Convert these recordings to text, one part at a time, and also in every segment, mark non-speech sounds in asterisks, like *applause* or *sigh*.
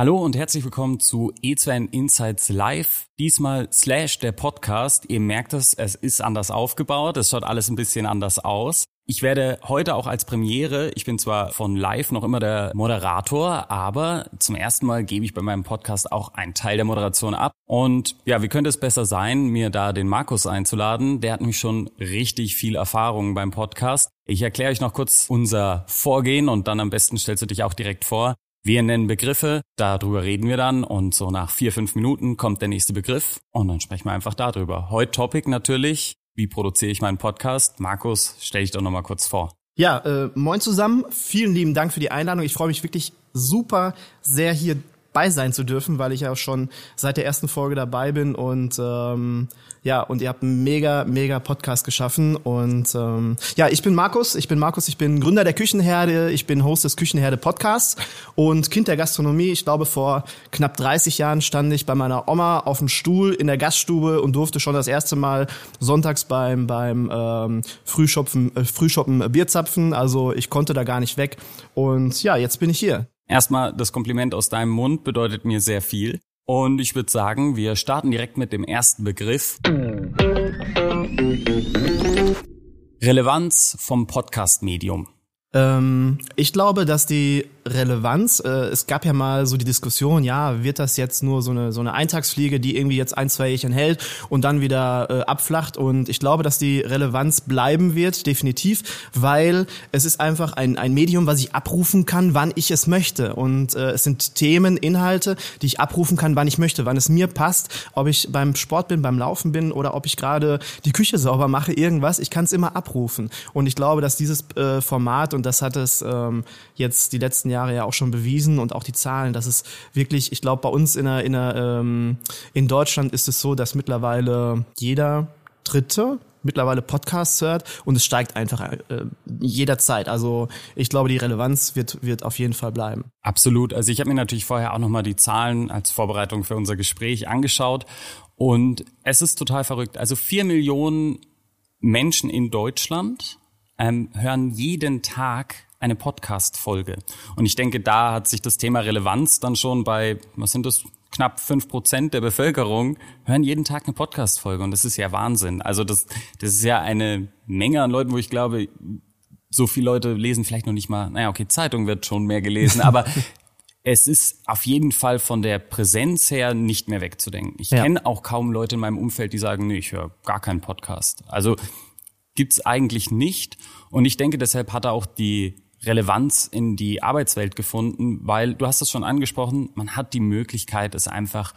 Hallo und herzlich willkommen zu E2N Insights Live. Diesmal slash der Podcast. Ihr merkt es, es ist anders aufgebaut. Es schaut alles ein bisschen anders aus. Ich werde heute auch als Premiere, ich bin zwar von Live noch immer der Moderator, aber zum ersten Mal gebe ich bei meinem Podcast auch einen Teil der Moderation ab. Und ja, wie könnte es besser sein, mir da den Markus einzuladen? Der hat nämlich schon richtig viel Erfahrung beim Podcast. Ich erkläre euch noch kurz unser Vorgehen und dann am besten stellst du dich auch direkt vor. Wir nennen Begriffe, darüber reden wir dann und so nach vier, fünf Minuten kommt der nächste Begriff und dann sprechen wir einfach darüber. Heute Topic natürlich, wie produziere ich meinen Podcast? Markus, stell dich doch nochmal kurz vor. Ja, äh, moin zusammen. Vielen lieben Dank für die Einladung. Ich freue mich wirklich super sehr hier bei sein zu dürfen, weil ich ja auch schon seit der ersten Folge dabei bin und ähm, ja, und ihr habt einen mega, mega Podcast geschaffen und ähm, ja, ich bin Markus, ich bin Markus, ich bin Gründer der Küchenherde, ich bin Host des Küchenherde Podcasts und Kind der Gastronomie. Ich glaube, vor knapp 30 Jahren stand ich bei meiner Oma auf dem Stuhl in der Gaststube und durfte schon das erste Mal sonntags beim beim ähm, Frühschopfen, äh, Frühschoppen Bier zapfen. Also ich konnte da gar nicht weg und ja, jetzt bin ich hier. Erstmal das Kompliment aus deinem Mund bedeutet mir sehr viel. Und ich würde sagen, wir starten direkt mit dem ersten Begriff. Relevanz vom Podcast-Medium. Ähm, ich glaube, dass die Relevanz, äh, es gab ja mal so die Diskussion, ja, wird das jetzt nur so eine so eine Eintagsfliege, die irgendwie jetzt ein, zwei Jährchen hält und dann wieder äh, abflacht? Und ich glaube, dass die Relevanz bleiben wird, definitiv, weil es ist einfach ein, ein Medium, was ich abrufen kann, wann ich es möchte. Und äh, es sind Themen, Inhalte, die ich abrufen kann, wann ich möchte, wann es mir passt, ob ich beim Sport bin, beim Laufen bin oder ob ich gerade die Küche sauber mache, irgendwas, ich kann es immer abrufen. Und ich glaube, dass dieses Format und das hat es ähm, jetzt die letzten Jahre ja auch schon bewiesen und auch die Zahlen, dass es wirklich, ich glaube, bei uns in der, in der ähm, in Deutschland ist es so, dass mittlerweile jeder Dritte mittlerweile Podcasts hört und es steigt einfach äh, jederzeit. Also ich glaube, die Relevanz wird wird auf jeden Fall bleiben. Absolut. Also ich habe mir natürlich vorher auch nochmal die Zahlen als Vorbereitung für unser Gespräch angeschaut und es ist total verrückt. Also vier Millionen Menschen in Deutschland ähm, hören jeden Tag eine Podcast-Folge. Und ich denke, da hat sich das Thema Relevanz dann schon bei, was sind das, knapp fünf Prozent der Bevölkerung hören jeden Tag eine Podcast-Folge. Und das ist ja Wahnsinn. Also das, das ist ja eine Menge an Leuten, wo ich glaube, so viele Leute lesen vielleicht noch nicht mal, naja, okay, Zeitung wird schon mehr gelesen, aber *laughs* es ist auf jeden Fall von der Präsenz her nicht mehr wegzudenken. Ich Ja. kenne auch kaum Leute in meinem Umfeld, die sagen, nee, ich höre gar keinen Podcast. Also gibt's eigentlich nicht. Und ich denke, deshalb hat er auch die Relevanz in die Arbeitswelt gefunden, weil du hast es schon angesprochen, man hat die Möglichkeit, es einfach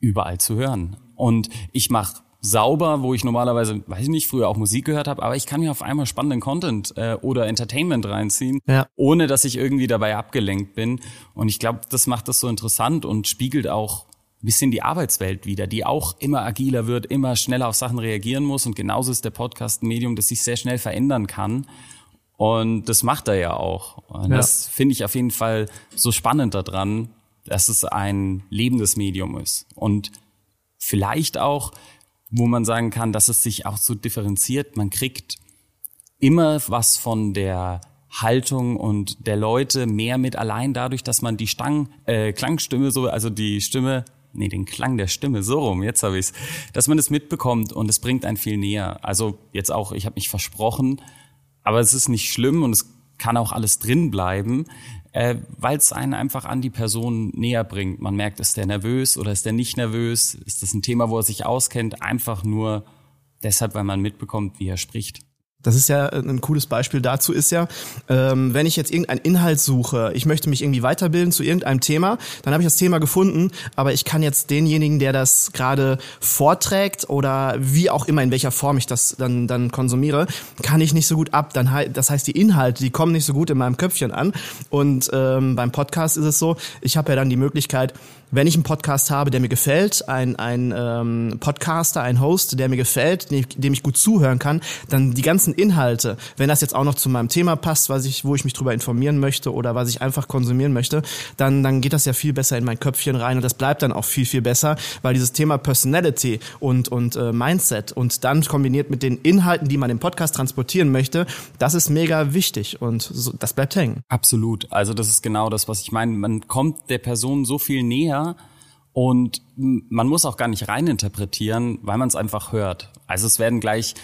überall zu hören. Und ich mache sauber, wo ich normalerweise, weiß ich nicht, früher auch Musik gehört habe, aber ich kann mir auf einmal spannenden Content äh, oder Entertainment reinziehen, Ja. ohne dass ich irgendwie dabei abgelenkt bin. Und ich glaube, das macht das so interessant und spiegelt auch ein bisschen die Arbeitswelt wieder, die auch immer agiler wird, immer schneller auf Sachen reagieren muss. Und genauso ist der Podcast ein Medium, das sich sehr schnell verändern kann. Und das macht er ja auch. Und Ja. das finde ich auf jeden Fall so spannend daran, dass es ein lebendes Medium ist. Und vielleicht auch, wo man sagen kann, dass es sich auch so differenziert. Man kriegt immer was von der Haltung und der Leute mehr mit allein dadurch, dass man die Stang, äh, Klangstimme so, also die Stimme, nee, den Klang der Stimme, so rum, jetzt habe ich's, dass man es mitbekommt und es bringt einen viel näher. Also jetzt auch, ich habe mich versprochen, aber es ist nicht schlimm und es kann auch alles drin bleiben, äh, weil es einen einfach an die Person näher bringt. Man merkt, ist der nervös oder ist der nicht nervös? Ist das ein Thema, wo er sich auskennt? Einfach nur deshalb, weil man mitbekommt, wie er spricht. Das ist ja ein cooles Beispiel dazu ist ja, ähm, wenn ich jetzt irgendeinen Inhalt suche, ich möchte mich irgendwie weiterbilden zu irgendeinem Thema, dann habe ich das Thema gefunden, aber ich kann jetzt denjenigen, der das gerade vorträgt oder wie auch immer, in welcher Form ich das dann, dann konsumiere, kann ich nicht so gut ab. Dann, das heißt, die Inhalte, die kommen nicht so gut in meinem Köpfchen an. Und ähm, beim Podcast ist es so, ich habe ja dann die Möglichkeit, wenn ich einen Podcast habe, der mir gefällt, ein, ein ähm, Podcaster, ein Host, der mir gefällt, dem, dem ich gut zuhören kann, dann die ganzen Inhalte, wenn das jetzt auch noch zu meinem Thema passt, was ich, wo ich mich drüber informieren möchte oder was ich einfach konsumieren möchte, dann, dann geht das ja viel besser in mein Köpfchen rein und das bleibt dann auch viel, viel besser, weil dieses Thema Personality und, und äh, Mindset und dann kombiniert mit den Inhalten, die man im Podcast transportieren möchte, das ist mega wichtig und so, das bleibt hängen. Absolut. Also das ist genau das, was ich meine. Man kommt der Person so viel näher, und man muss auch gar nicht reininterpretieren, weil man es einfach hört. Also es werden gleich,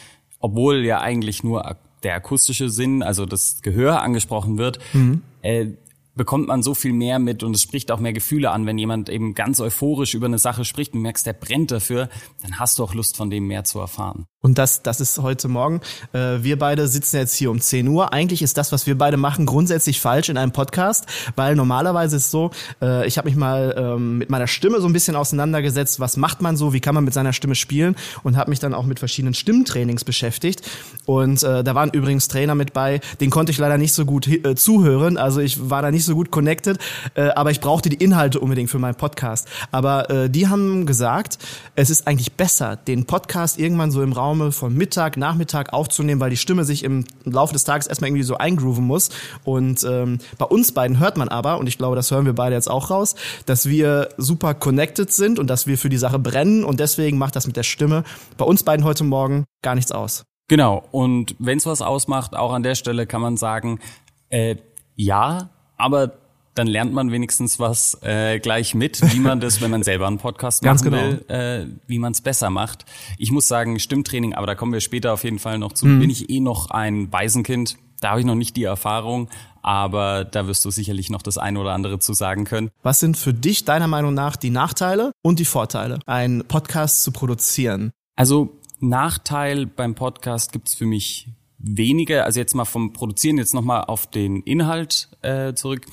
obwohl ja eigentlich nur der akustische Sinn, also das Gehör angesprochen wird, mhm. äh, bekommt man so viel mehr mit und es spricht auch mehr Gefühle an, wenn jemand eben ganz euphorisch über eine Sache spricht und merkst, der brennt dafür, dann hast du auch Lust von dem mehr zu erfahren. Und das, das ist heute Morgen. Äh, wir beide sitzen jetzt hier um 10 Uhr. Eigentlich ist das, was wir beide machen, grundsätzlich falsch in einem Podcast, weil normalerweise ist so, äh, ich habe mich mal ähm, mit meiner Stimme so ein bisschen auseinandergesetzt, was macht man so, wie kann man mit seiner Stimme spielen und habe mich dann auch mit verschiedenen Stimmtrainings beschäftigt. Und äh, da waren übrigens Trainer mit bei, den konnte ich leider nicht so gut äh, zuhören, also ich war da nicht so gut connected, äh, aber ich brauchte die Inhalte unbedingt für meinen Podcast. Aber äh, die haben gesagt, es ist eigentlich besser, den Podcast irgendwann so im Raum Raume von Mittag, Nachmittag aufzunehmen, weil die Stimme sich im Laufe des Tages erstmal irgendwie so eingrooven muss. Und ähm, bei uns beiden hört man aber, und ich glaube, das hören wir beide jetzt auch raus, dass wir super connected sind und dass wir für die Sache brennen und deswegen macht das mit der Stimme bei uns beiden heute Morgen gar nichts aus. Genau, und wenn es was ausmacht, auch an der Stelle kann man sagen, äh, ja, aber dann lernt man wenigstens was äh, gleich mit, wie man das, wenn man selber einen Podcast *laughs* machen genau. will, äh, wie man es besser macht. Ich muss sagen, Stimmtraining, aber da kommen wir später auf jeden Fall noch zu, mhm. bin ich eh noch ein Waisenkind. Da habe ich noch nicht die Erfahrung, aber da wirst du sicherlich noch das eine oder andere zu sagen können. Was sind für dich deiner Meinung nach die Nachteile und die Vorteile, einen Podcast zu produzieren? Also Nachteil beim Podcast gibt's für mich wenige. Also jetzt mal vom Produzieren jetzt nochmal auf den Inhalt äh, zurück.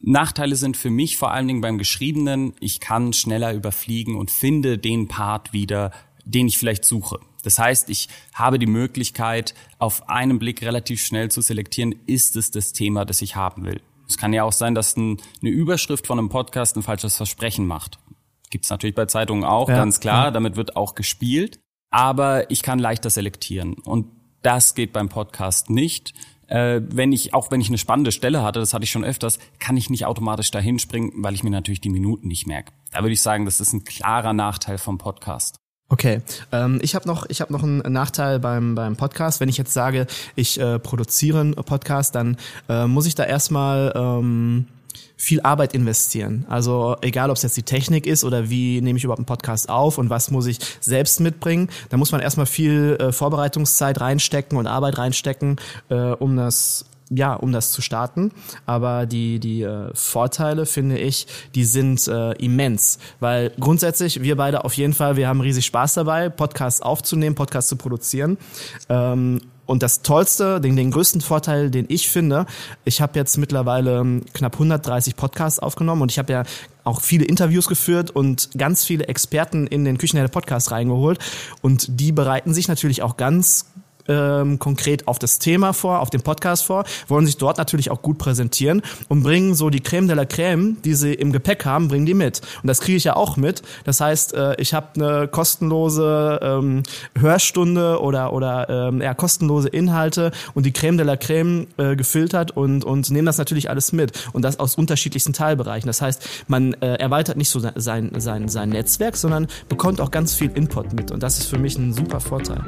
Nachteile sind für mich vor allen Dingen beim Geschriebenen, ich kann schneller überfliegen und finde den Part wieder, den ich vielleicht suche. Das heißt, ich habe die Möglichkeit, auf einen Blick relativ schnell zu selektieren, ist es das Thema, das ich haben will. Es kann ja auch sein, dass ein, eine Überschrift von einem Podcast ein falsches Versprechen macht. Gibt's natürlich bei Zeitungen auch, ja, ganz klar, ja. damit wird auch gespielt. Aber ich kann leichter selektieren. Und das geht beim Podcast nicht äh, wenn ich, auch wenn ich eine spannende Stelle hatte, das hatte ich schon öfters, kann ich nicht automatisch dahin springen, weil ich mir natürlich die Minuten nicht merke. Da würde ich sagen, das ist ein klarer Nachteil vom Podcast. Okay, ähm, ich habe noch, ich habe noch einen Nachteil beim beim Podcast. Wenn ich jetzt sage, ich äh, produziere einen Podcast, dann äh, muss ich da erstmal ähm, viel Arbeit investieren. Also egal, ob es jetzt die Technik ist oder wie nehme ich überhaupt einen Podcast auf und was muss ich selbst mitbringen, da muss man erstmal viel äh, Vorbereitungszeit reinstecken und Arbeit reinstecken, äh, um das ja, um das zu starten. Aber die, die äh, Vorteile, finde ich, die sind äh, immens. Weil grundsätzlich, wir beide auf jeden Fall, wir haben riesig Spaß dabei, Podcasts aufzunehmen, Podcasts zu produzieren. Ähm, und das Tollste, den, den größten Vorteil, den ich finde, ich habe jetzt mittlerweile ähm, knapp 130 Podcasts aufgenommen und ich habe ja auch viele Interviews geführt und ganz viele Experten in den Küchenherde Podcast reingeholt. Und die bereiten sich natürlich auch ganz ähm, konkret auf das Thema vor, auf den Podcast vor, wollen sich dort natürlich auch gut präsentieren und bringen so die Creme de la Creme, die sie im Gepäck haben, bringen die mit. Und das kriege ich ja auch mit. Das heißt, äh, ich habe eine kostenlose ähm, Hörstunde oder oder ähm, ja, kostenlose Inhalte und die Creme de la Creme äh, gefiltert und und nehmen das natürlich alles mit und das aus unterschiedlichsten Teilbereichen. Das heißt, man äh, erweitert nicht so sein sein sein Netzwerk, sondern bekommt auch ganz viel Input mit und das ist für mich ein super Vorteil.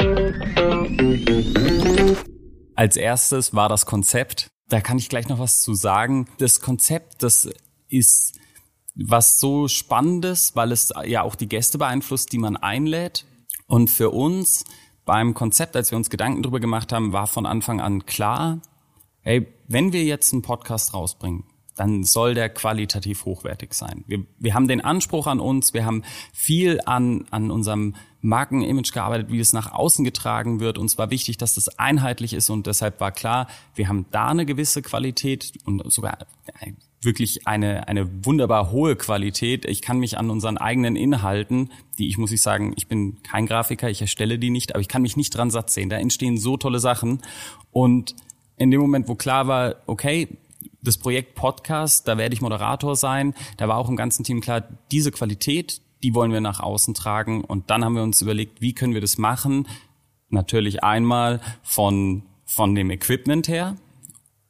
Als erstes war das Konzept. Da kann ich gleich noch was zu sagen. Das Konzept, das ist was so Spannendes, weil es ja auch die Gäste beeinflusst, die man einlädt. Und für uns beim Konzept, als wir uns Gedanken darüber gemacht haben, war von Anfang an klar, hey, wenn wir jetzt einen Podcast rausbringen, dann soll der qualitativ hochwertig sein. Wir, wir haben den Anspruch an uns, wir haben viel an, an unserem Markenimage gearbeitet, wie es nach außen getragen wird. Uns war wichtig, dass das einheitlich ist und deshalb war klar, wir haben da eine gewisse Qualität und sogar wirklich eine, eine wunderbar hohe Qualität. Ich kann mich an unseren eigenen Inhalten, die ich muss ich sagen, ich bin kein Grafiker, ich erstelle die nicht, aber ich kann mich nicht dran satt sehen. Da entstehen so tolle Sachen. Und in dem Moment, wo klar war, okay, das Projekt Podcast, da werde ich Moderator sein, da war auch im ganzen Team klar, diese Qualität, die wollen wir nach außen tragen. Und dann haben wir uns überlegt, wie können wir das machen? Natürlich einmal von, von dem Equipment her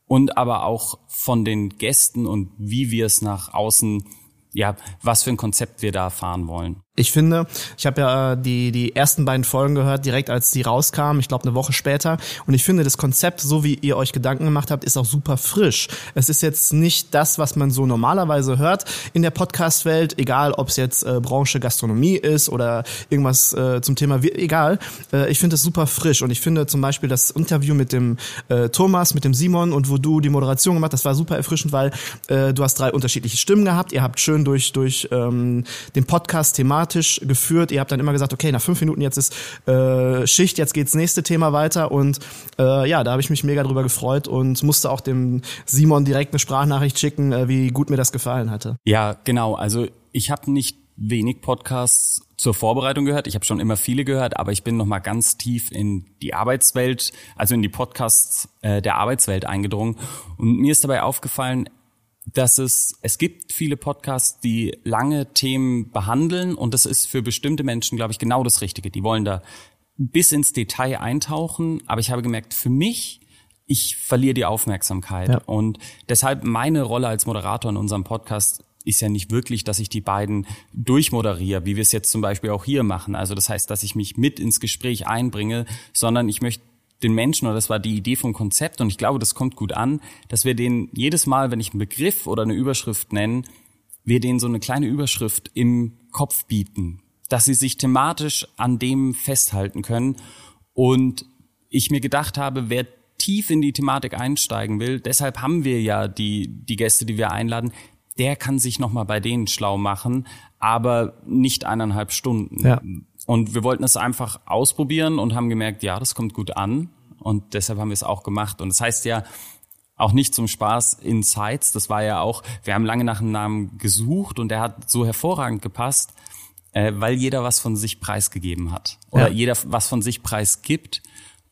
und aber auch von den Gästen und wie wir es nach außen ja, was für ein Konzept wir da fahren wollen. Ich finde, ich habe ja die, die ersten beiden Folgen gehört, direkt als die rauskamen, ich glaube eine Woche später. Und ich finde, das Konzept, so wie ihr euch Gedanken gemacht habt, ist auch super frisch. Es ist jetzt nicht das, was man so normalerweise hört in der Podcast-Welt, egal ob es jetzt äh, Branche Gastronomie ist oder irgendwas äh, zum Thema, egal. Äh, ich finde es super frisch. Und ich finde zum Beispiel das Interview mit dem äh, Thomas, mit dem Simon und wo du die Moderation gemacht das war super erfrischend, weil äh, du hast drei unterschiedliche Stimmen gehabt. Ihr habt schön durch, durch ähm, den Podcast thematisch thematisch geführt. Ihr habt dann immer gesagt, okay, nach fünf Minuten jetzt ist äh, Schicht, jetzt geht's nächste Thema weiter. Und äh, ja, da habe ich mich mega drüber gefreut und musste auch dem Simon direkt eine Sprachnachricht schicken, äh, wie gut mir das gefallen hatte. Ja, genau. Also ich habe nicht wenig Podcasts zur Vorbereitung gehört. Ich habe schon immer viele gehört, aber ich bin noch mal ganz tief in die Arbeitswelt, also in die Podcasts äh, der Arbeitswelt eingedrungen. Und mir ist dabei aufgefallen, dass es, es gibt viele Podcasts, die lange Themen behandeln und das ist für bestimmte Menschen, glaube ich, genau das Richtige. Die wollen da bis ins Detail eintauchen, aber ich habe gemerkt, für mich, ich verliere die Aufmerksamkeit ja. und deshalb meine Rolle als Moderator in unserem Podcast ist ja nicht wirklich, dass ich die beiden durchmoderiere, wie wir es jetzt zum Beispiel auch hier machen. Also das heißt, dass ich mich mit ins Gespräch einbringe, sondern ich möchte den Menschen, oder das war die Idee vom Konzept, und ich glaube, das kommt gut an, dass wir denen jedes Mal, wenn ich einen Begriff oder eine Überschrift nenne, wir denen so eine kleine Überschrift im Kopf bieten, dass sie sich thematisch an dem festhalten können. Und ich mir gedacht habe, wer tief in die Thematik einsteigen will, deshalb haben wir ja die, die Gäste, die wir einladen, der kann sich nochmal bei denen schlau machen, aber nicht eineinhalb Stunden. Ja. Und wir wollten es einfach ausprobieren und haben gemerkt, ja, das kommt gut an. Und deshalb haben wir es auch gemacht. Und das heißt ja auch nicht zum Spaß Insights. Das war ja auch, wir haben lange nach einem Namen gesucht und der hat so hervorragend gepasst, äh, weil jeder was von sich preisgegeben hat. Oder ja. jeder was von sich preisgibt.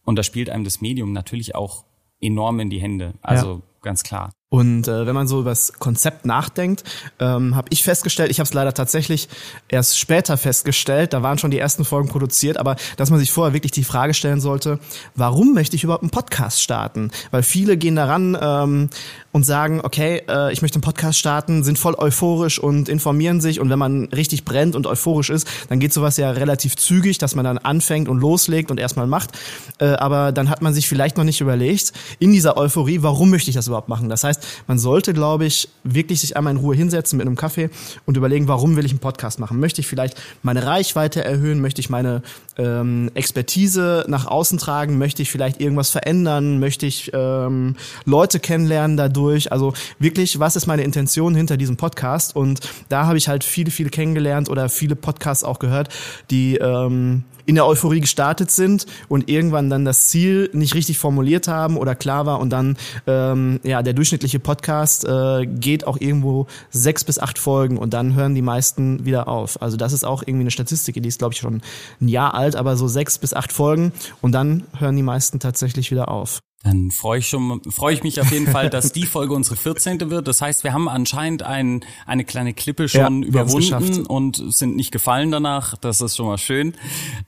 Und da spielt einem das Medium natürlich auch enorm in die Hände. Also ja. ganz klar. Und äh, wenn man so über das Konzept nachdenkt, ähm, habe ich festgestellt, ich habe es leider tatsächlich erst später festgestellt, da waren schon die ersten Folgen produziert, aber dass man sich vorher wirklich die Frage stellen sollte, warum möchte ich überhaupt einen Podcast starten? Weil viele gehen daran ähm, und sagen, okay, äh, ich möchte einen Podcast starten, sind voll euphorisch und informieren sich und wenn man richtig brennt und euphorisch ist, dann geht sowas ja relativ zügig, dass man dann anfängt und loslegt und erstmal macht. Äh, aber dann hat man sich vielleicht noch nicht überlegt, in dieser Euphorie, warum möchte ich das überhaupt machen? Das heißt, heißt, man sollte, glaube ich, wirklich sich einmal in Ruhe hinsetzen mit einem Kaffee und überlegen, warum will ich einen Podcast machen? Möchte ich vielleicht meine Reichweite erhöhen? Möchte ich meine ähm, Expertise nach außen tragen? Möchte ich vielleicht irgendwas verändern? Möchte ich ähm, Leute kennenlernen dadurch? Also wirklich, was ist meine Intention hinter diesem Podcast? Und da habe ich halt viele, viele kennengelernt oder viele Podcasts auch gehört, die ähm, in der Euphorie gestartet sind und irgendwann dann das Ziel nicht richtig formuliert haben oder klar war und dann ähm, ja der durchschnittliche Podcast äh, geht auch irgendwo sechs bis acht Folgen und dann hören die meisten wieder auf. Also das ist auch irgendwie eine Statistik, die ist glaube ich schon ein Jahr alt, aber so sechs bis acht Folgen und dann hören die meisten tatsächlich wieder auf. Dann freue ich, schon, freue ich mich auf jeden Fall, dass die Folge unsere 14. wird. Das heißt, wir haben anscheinend ein, eine kleine Klippe schon ja, überwunden und sind nicht gefallen danach. Das ist schon mal schön.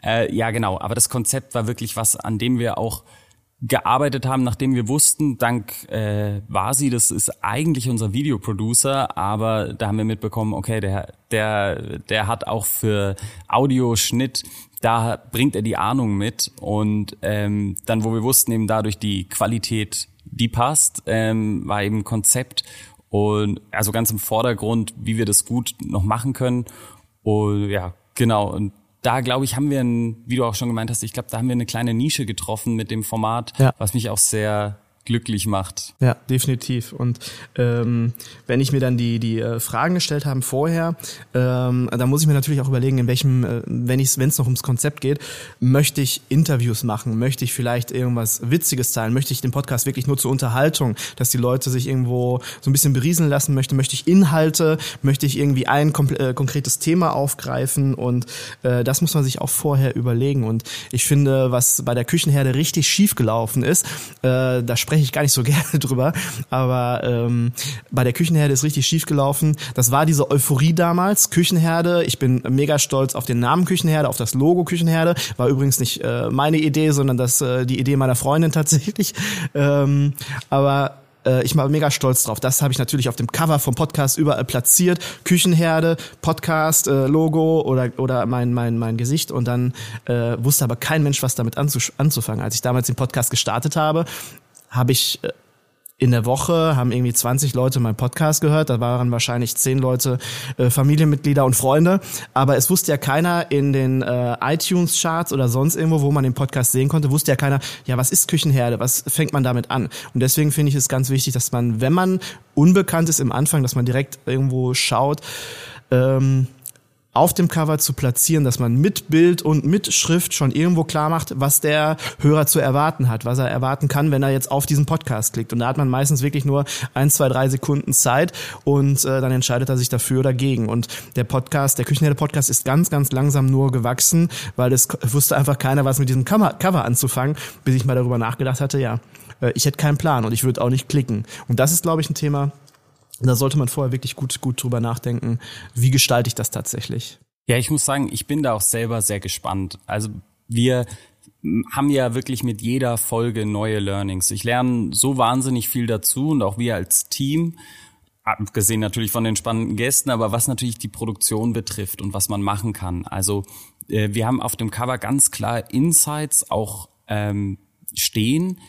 Äh, ja, genau. Aber das Konzept war wirklich was, an dem wir auch gearbeitet haben, nachdem wir wussten, dank äh, Vasi, das ist eigentlich unser Videoproducer, aber da haben wir mitbekommen, okay, der, der, der hat auch für Audioschnitt da bringt er die Ahnung mit. Und ähm, dann, wo wir wussten eben dadurch die Qualität, die passt, ähm, war eben Konzept und also ganz im Vordergrund, wie wir das gut noch machen können. Und ja, genau. Und da glaube ich, haben wir, ein, wie du auch schon gemeint hast, ich glaube, da haben wir eine kleine Nische getroffen mit dem Format, ja. was mich auch sehr glücklich macht. Ja, definitiv. Und ähm, wenn ich mir dann die die äh, Fragen gestellt habe vorher, ähm, da muss ich mir natürlich auch überlegen, in welchem, äh, wenn ich es noch ums Konzept geht, möchte ich Interviews machen, möchte ich vielleicht irgendwas Witziges teilen, möchte ich den Podcast wirklich nur zur Unterhaltung, dass die Leute sich irgendwo so ein bisschen berieseln lassen möchte, möchte ich Inhalte, möchte ich irgendwie ein äh, konkretes Thema aufgreifen und äh, das muss man sich auch vorher überlegen. Und ich finde, was bei der Küchenherde richtig schief gelaufen ist, äh, da spreche ich gar nicht so *laughs* gerne drüber, aber ähm, bei der Küchenherde ist richtig schief gelaufen. Das war diese Euphorie damals, Küchenherde. Ich bin mega stolz auf den Namen Küchenherde, auf das Logo Küchenherde. War übrigens nicht äh, meine Idee, sondern das äh, die Idee meiner Freundin tatsächlich. *laughs* Ähm, aber äh, ich war mega stolz drauf. Das habe ich natürlich auf dem Cover vom Podcast überall platziert. Küchenherde, Podcast, äh, Logo oder, oder mein, mein, mein Gesicht. Und dann äh, wusste aber kein Mensch, was damit anzufangen. Als ich damals den Podcast gestartet habe, habe ich äh, in der Woche haben irgendwie 20 Leute meinen Podcast gehört. Da waren wahrscheinlich 10 Leute äh, Familienmitglieder und Freunde. Aber es wusste ja keiner in den äh, iTunes-Charts oder sonst irgendwo, wo man den Podcast sehen konnte, wusste ja keiner, ja, was ist Küchenherde? Was fängt man damit an? Und deswegen finde ich es ganz wichtig, dass man, wenn man unbekannt ist im Anfang, dass man direkt irgendwo schaut, ähm, auf dem Cover zu platzieren, dass man mit Bild und mit Schrift schon irgendwo klar macht, was der Hörer zu erwarten hat, was er erwarten kann, wenn er jetzt auf diesen Podcast klickt. Und da hat man meistens wirklich nur ein, zwei, drei Sekunden Zeit und äh, dann entscheidet er sich dafür oder dagegen. Und der Podcast, der Küchenherde Podcast ist ganz, ganz langsam nur gewachsen, weil es wusste einfach keiner, was mit diesem Cover anzufangen, bis ich mal darüber nachgedacht hatte, ja, äh, ich hätte keinen Plan und ich würde auch nicht klicken. Und das ist, glaube ich, ein Thema, da sollte man vorher wirklich gut, gut drüber nachdenken, wie gestalte ich das tatsächlich. Ja, ich muss sagen, ich bin da auch selber sehr gespannt. Also wir haben ja wirklich mit jeder Folge neue Learnings. Ich lerne so wahnsinnig viel dazu und auch wir als Team, abgesehen natürlich von den spannenden Gästen, aber was natürlich die Produktion betrifft und was man machen kann. Also äh, wir haben auf dem Cover ganz klar Insights auch ähm, stehen,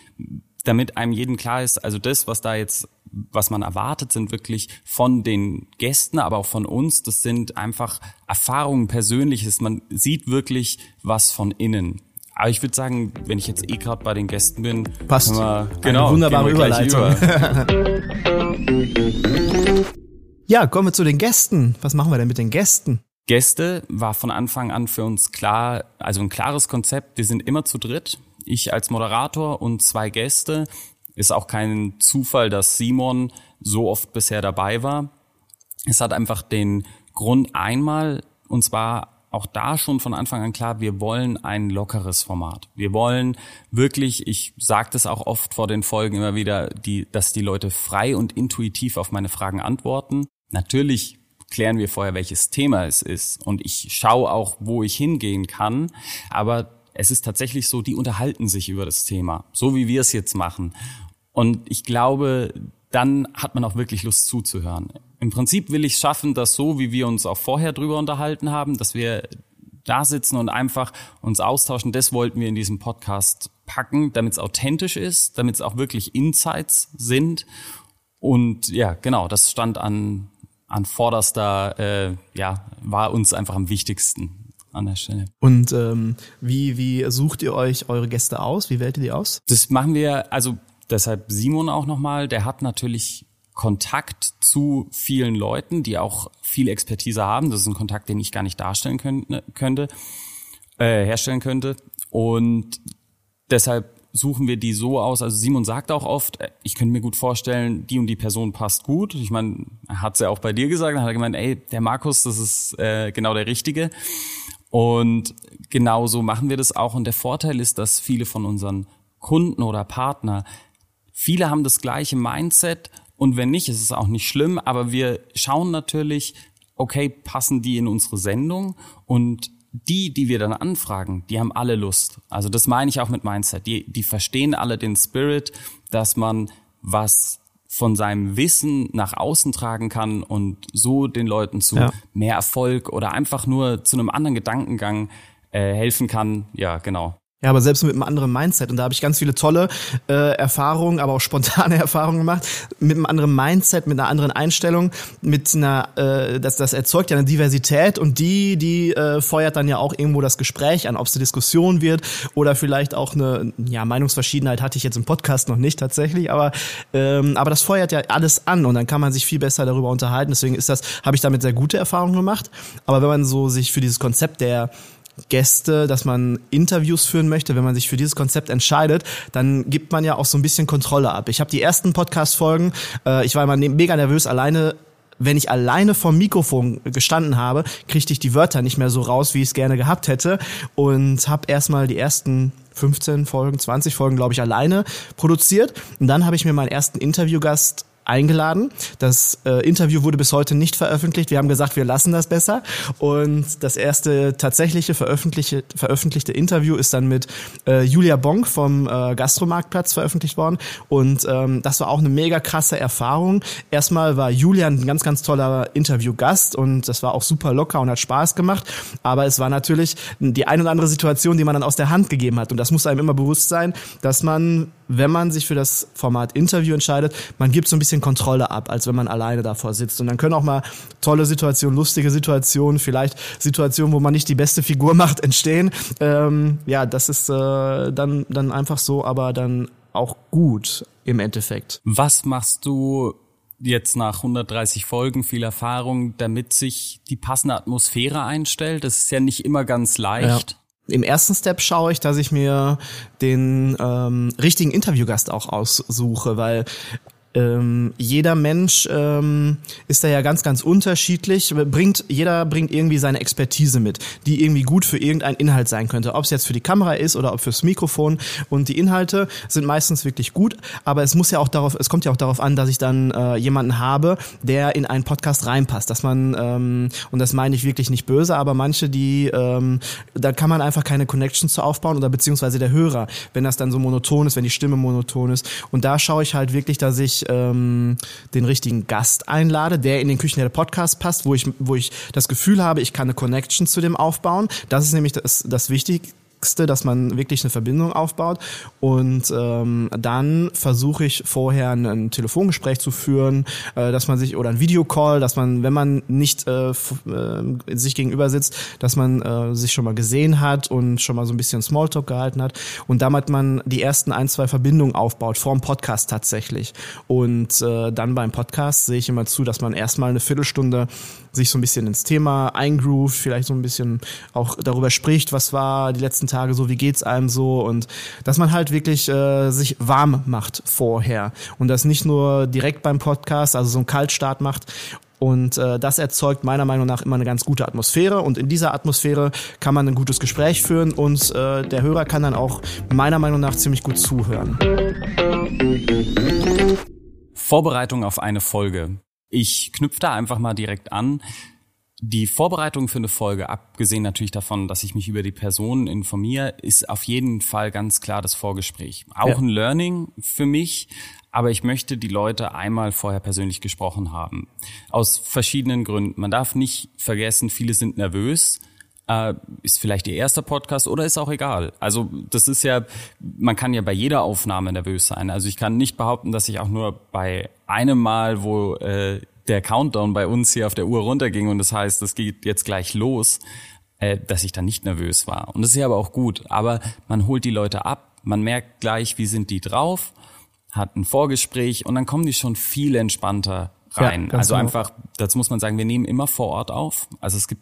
damit einem jeden klar ist, also das, was da jetzt was man erwartet, sind wirklich von den Gästen, aber auch von uns. Das sind einfach Erfahrungen, Persönliches. Man sieht wirklich was von innen. Aber ich würde sagen, wenn ich jetzt eh gerade bei den Gästen bin, passt. Wir, genau, Eine wunderbare Überleitung. *laughs* ja, kommen wir zu den Gästen. Was machen wir denn mit den Gästen? Gäste war von Anfang an für uns klar, also ein klares Konzept. Wir sind immer zu dritt. Ich als Moderator und zwei Gäste. Ist auch kein Zufall, dass Simon so oft bisher dabei war. Es hat einfach den Grund einmal, und zwar auch da schon von Anfang an klar, wir wollen ein lockeres Format. Wir wollen wirklich, ich sage das auch oft vor den Folgen immer wieder, die, dass die Leute frei und intuitiv auf meine Fragen antworten. Natürlich klären wir vorher, welches Thema es ist und ich schaue auch, wo ich hingehen kann, aber es ist tatsächlich so, die unterhalten sich über das Thema, so wie wir es jetzt machen. Und ich glaube, dann hat man auch wirklich Lust zuzuhören. Im Prinzip will ich schaffen, dass so, wie wir uns auch vorher drüber unterhalten haben, dass wir da sitzen und einfach uns austauschen. Das wollten wir in diesem Podcast packen, damit es authentisch ist, damit es auch wirklich Insights sind. Und ja, genau, das stand an, an vorderster, äh, ja, war uns einfach am wichtigsten an der Stelle. Und ähm, wie, wie sucht ihr euch eure Gäste aus? Wie wählt ihr die aus? Das machen wir, also deshalb Simon auch nochmal, der hat natürlich Kontakt zu vielen Leuten, die auch viel Expertise haben. Das ist ein Kontakt, den ich gar nicht darstellen könnte, könnte äh, herstellen könnte. Und deshalb suchen wir die so aus. Also Simon sagt auch oft, äh, ich könnte mir gut vorstellen, die und die Person passt gut. Ich meine, er hat ja auch bei dir gesagt, dann hat er gemeint, ey, der Markus, das ist äh, genau der Richtige. Und genau so machen wir das auch. Und der Vorteil ist, dass viele von unseren Kunden oder Partner, viele haben das gleiche Mindset. Und wenn nicht, ist es auch nicht schlimm. Aber wir schauen natürlich, okay, passen die in unsere Sendung? Und die, die wir dann anfragen, die haben alle Lust. Also das meine ich auch mit Mindset. Die, die verstehen alle den Spirit, dass man was von seinem Wissen nach außen tragen kann und so den Leuten zu ja. mehr Erfolg oder einfach nur zu einem anderen Gedankengang äh, helfen kann. Ja, genau. Ja, aber selbst mit einem anderen Mindset. Und da habe ich ganz viele tolle äh, Erfahrungen, aber auch spontane *laughs* Erfahrungen gemacht. Mit einem anderen Mindset, mit einer anderen Einstellung, mit einer, äh, das, das erzeugt ja eine Diversität und die, die äh, feuert dann ja auch irgendwo das Gespräch an, ob es eine Diskussion wird oder vielleicht auch eine, ja, Meinungsverschiedenheit hatte ich jetzt im Podcast noch nicht tatsächlich, aber, ähm, aber das feuert ja alles an und dann kann man sich viel besser darüber unterhalten. Deswegen ist das, habe ich damit sehr gute Erfahrungen gemacht. Aber wenn man so sich für dieses Konzept der Gäste, dass man Interviews führen möchte, wenn man sich für dieses Konzept entscheidet, dann gibt man ja auch so ein bisschen Kontrolle ab. Ich habe die ersten Podcast-Folgen, äh, ich war immer mega nervös, alleine wenn ich alleine vom Mikrofon gestanden habe, kriegte ich die Wörter nicht mehr so raus, wie ich es gerne gehabt hätte. Und habe erstmal die ersten 15 Folgen, 20 Folgen, glaube ich, alleine produziert. Und dann habe ich mir meinen ersten Interviewgast eingeladen. Das äh, Interview wurde bis heute nicht veröffentlicht. Wir haben gesagt, wir lassen das besser. Und das erste tatsächliche veröffentlichte, veröffentlichte Interview ist dann mit äh, Julia Bonk vom äh, Gastromarktplatz veröffentlicht worden. Und ähm, das war auch eine mega krasse Erfahrung. Erstmal war Julia ein ganz, ganz toller Interviewgast und das war auch super locker und hat Spaß gemacht. Aber es war natürlich die ein oder andere Situation, die man dann aus der Hand gegeben hat. Und das muss einem immer bewusst sein, dass man, wenn man sich für das Format Interview entscheidet, man gibt so ein bisschen Kontrolle ab, als wenn man alleine davor sitzt. Und dann können auch mal tolle Situationen, lustige Situationen, vielleicht Situationen, wo man nicht die beste Figur *laughs* macht, entstehen. Ähm, ja, das ist äh, dann, dann einfach so, aber dann auch gut im Endeffekt. Was machst du jetzt nach 130 Folgen viel Erfahrung, damit sich die passende Atmosphäre einstellt? Das ist ja nicht immer ganz leicht. Ja. Im ersten Step schaue ich, dass ich mir den ähm, richtigen Interviewgast auch aussuche, weil ähm, jeder Mensch ähm, ist da ja ganz, ganz unterschiedlich. Bringt, jeder bringt irgendwie seine Expertise mit, die irgendwie gut für irgendeinen Inhalt sein könnte. Ob es jetzt für die Kamera ist oder ob fürs Mikrofon. Und die Inhalte sind meistens wirklich gut, aber es muss ja auch darauf, es kommt ja auch darauf an, dass ich dann äh, jemanden habe, der in einen Podcast reinpasst. Dass man, ähm, und das meine ich wirklich nicht böse, aber manche, die, ähm, da kann man einfach keine Connections zu aufbauen oder beziehungsweise der Hörer, wenn das dann so monoton ist, wenn die Stimme monoton ist. Und da schaue ich halt wirklich, dass ich ähm, den richtigen Gast einlade, der in den Küchen der Podcast passt, wo ich, wo ich das Gefühl habe, ich kann eine Connection zu dem aufbauen. Das ist nämlich das, das Wichtige Wichtigste, dass man wirklich eine Verbindung aufbaut. Und ähm, dann versuche ich vorher ein, ein Telefongespräch zu führen, äh, dass man sich oder ein Videocall, dass man, wenn man nicht äh, äh, sich gegenüber sitzt, dass man äh, sich schon mal gesehen hat und schon mal so ein bisschen Smalltalk gehalten hat und damit man die ersten ein, zwei Verbindungen aufbaut, vor dem Podcast tatsächlich. Und äh, dann beim Podcast sehe ich immer zu, dass man erstmal eine Viertelstunde sich so ein bisschen ins Thema eingroovt, vielleicht so ein bisschen auch darüber spricht, was war die letzten Tage so, wie geht's einem so und dass man halt wirklich äh, sich warm macht vorher und das nicht nur direkt beim Podcast, also so einen Kaltstart macht und äh, das erzeugt meiner Meinung nach immer eine ganz gute Atmosphäre. Und in dieser Atmosphäre kann man ein gutes Gespräch führen und äh, der Hörer kann dann auch meiner Meinung nach ziemlich gut zuhören. Vorbereitung auf eine Folge. Ich knüpfe da einfach mal direkt an. Die Vorbereitung für eine Folge, abgesehen natürlich davon, dass ich mich über die Person informiere, ist auf jeden Fall ganz klar das Vorgespräch. Auch ja. ein Learning für mich, aber ich möchte die Leute einmal vorher persönlich gesprochen haben. Aus verschiedenen Gründen. Man darf nicht vergessen, viele sind nervös äh, ist vielleicht ihr erster Podcast oder ist auch egal. Also das ist ja, man kann ja bei jeder Aufnahme nervös sein. Also ich kann nicht behaupten, dass ich auch nur bei einem Mal, wo äh, der Countdown bei uns hier auf der Uhr runterging und das heißt, das geht jetzt gleich los, äh, dass ich da nicht nervös war. Und das ist ja aber auch gut. Aber man holt die Leute ab, man merkt gleich, wie sind die drauf, hat ein Vorgespräch und dann kommen die schon viel entspannter rein. Ja, also genau. einfach, dazu muss man sagen, wir nehmen immer vor Ort auf. Also es gibt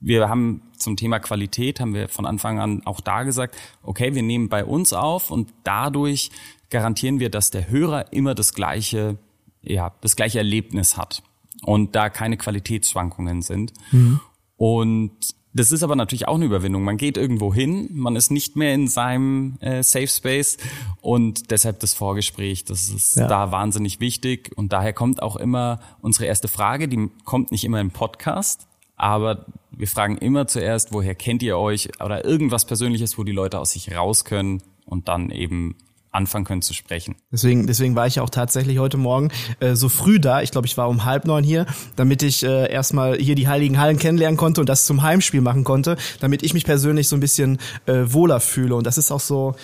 wir haben zum Thema Qualität, haben wir von Anfang an auch da gesagt, okay, wir nehmen bei uns auf und dadurch garantieren wir, dass der Hörer immer das gleiche, ja, das gleiche Erlebnis hat und da keine Qualitätsschwankungen sind. Mhm. Und das ist aber natürlich auch eine Überwindung. Man geht irgendwo hin, man ist nicht mehr in seinem äh, Safe Space und deshalb das Vorgespräch, das ist ja. da wahnsinnig wichtig und daher kommt auch immer unsere erste Frage, die kommt nicht immer im Podcast, aber wir fragen immer zuerst, woher kennt ihr euch oder irgendwas Persönliches, wo die Leute aus sich raus können und dann eben anfangen können zu sprechen. Deswegen, deswegen war ich auch tatsächlich heute Morgen äh, so früh da. Ich glaube, ich war um halb neun hier, damit ich äh, erstmal hier die Heiligen Hallen kennenlernen konnte und das zum Heimspiel machen konnte, damit ich mich persönlich so ein bisschen äh, wohler fühle. Und das ist auch so,